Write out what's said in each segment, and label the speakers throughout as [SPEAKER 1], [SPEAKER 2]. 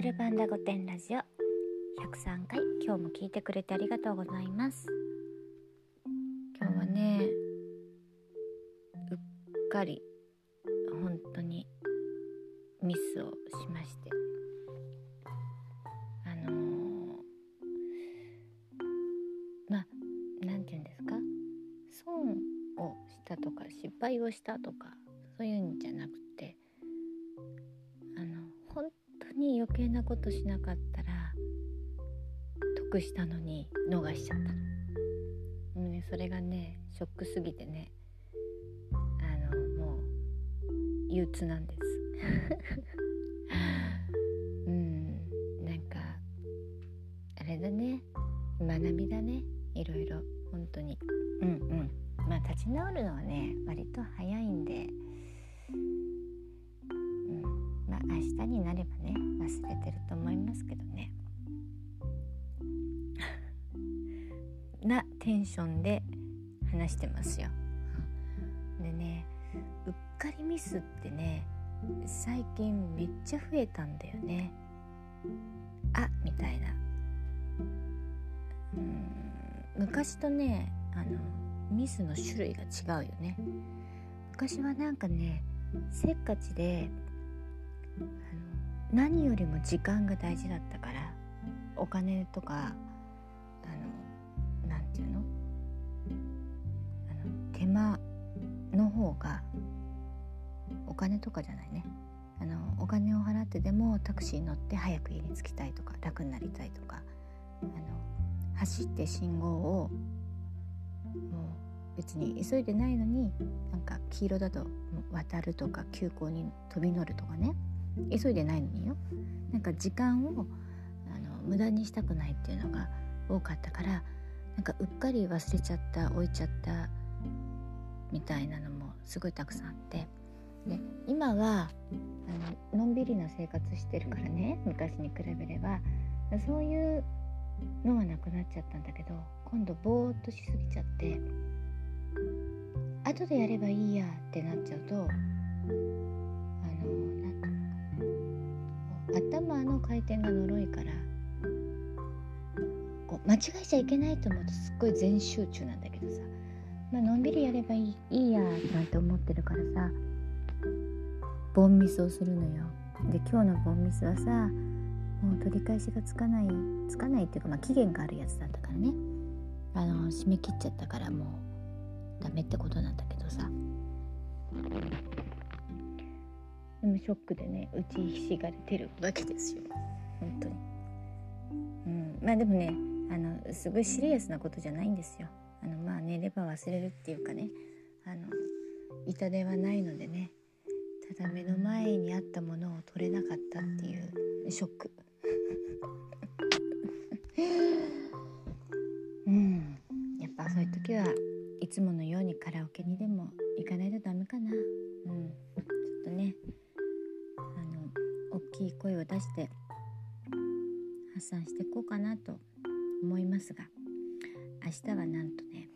[SPEAKER 1] ドルパンダ御殿ラジオ。103回今日も聞いてくれてありがとうございます。今日はねうっかり本当にミスをしまして。あのー、まあ何て言うんですか？損をしたとか失敗をしたとかそういうんじゃなくてに余計なことしなかったら得したのに逃しちゃったの。うねそれがねショックすぎてねあのもう憂鬱なんです。うんなんかあれだね学びだねいろいろ本当にうんうんまあ立ち直るのはね割と早いんでてると思いますけどね。なテンションで話してますよ。でねうっかりミスってね最近めっちゃ増えたんだよね。あみたいな。うん昔とねあのミスの種類が違うよね。昔はなんかねせっかちで何よりも時間が大事だったからお金とかあの何て言うの？あの手間の方がお金とかじゃないね。あのお金を払ってでもタクシー乗って早く家に着きたいとか楽になりたいとかあの走って信号をもう別に急いでないのになんか黄色だと渡るとか急行に飛び乗るとかね。急いでないのによ。なんか時間をあの無駄にしたくないっていうのが多かったからなんかうっかり忘れちゃった置いちゃったみたいなのもすごいたくさんあって。で今はあののんびりな生活してるからね昔に比べれば。そういうのはなくなっちゃったんだけど今度ぼーっとしすぎちゃって後でやればいいやってなっちゃうとあの頭の回転が呪いからこう間違えちゃいけないと思うとすっごい全集中なんだけどさ、まあのんびりやればいいいいやなんて思ってるからさ。ボンミスをするのよ。で今日のボンミスはさもう取り返しがつかないつかないっていうか、まあ、期限があるやつだったからね。あの締め切っちゃったからもうダメってことなんだけどさ。でもショックでね打ちひしがれてるわけですよ。本当に、うん、まあでもねあのすごいシリアスなことじゃないんですよ。あのまあ寝れば忘れるっていうかね。あの痛手はないのでね。ただ目の前にあったものを取れなかったっていうショック。うん。やっぱそういう時はいつものようにカラオケにでも行かないとダメかな。うん。して発散していこうかなと思いますが明日はなんとね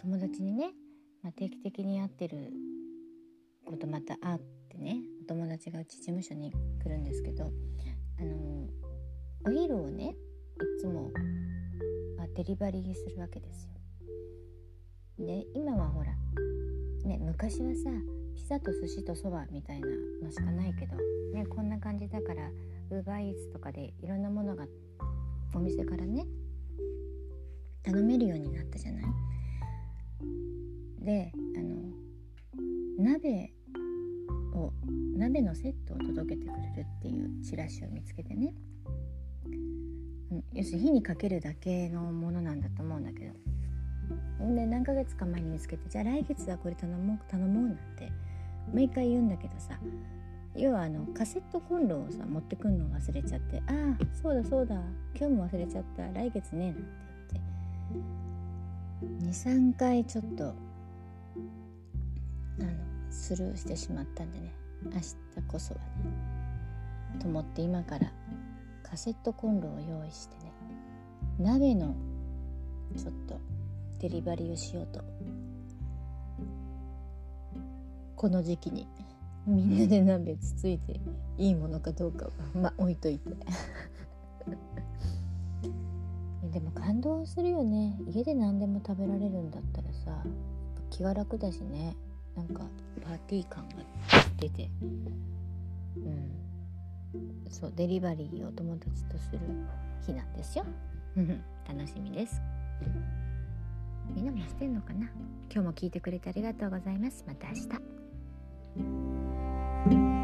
[SPEAKER 1] 友達にね、まあ、定期的に会ってることまた会ってねお友達がうち事務所に来るんですけどあのお昼をねいつも、まあ、デリバリーするわけですよ。で今はほらね昔はさピザと寿司とそばみたいなのしかないけど、ね、こんな感じだからウーバーイーツとかでいろんなものがお店からね頼めるようになったじゃない？であの鍋を鍋のセットを届けてくれるっていうチラシを見つけてね。要するに火にかけるだけのものなんだと思うんだけど。で何ヶ月か前に見つけてじゃあ来月はこれ頼もう頼もうなんて毎回言うんだけどさ要はあのカセットコンロをさ持ってくんの忘れちゃって「ああそうだそうだ今日も忘れちゃった来月ね」なんて言って23回ちょっとあのスルーしてしまったんでね。明日こそはねと思って今からカセットコンロを用意してね鍋のちょっとデリバリーをしようとこの時期にみんなで鍋つついていいものかどうかはまあ置いといて。でも感動するよね。家で何でも食べられるんだったらさ気が楽だしね。なんかパーティー感が出て。うん。そうデリバリーを友達とする日なんですよ。楽しみです。みんなもしてんのかな？今日も聞いてくれてありがとうございます。また明日 Thank you.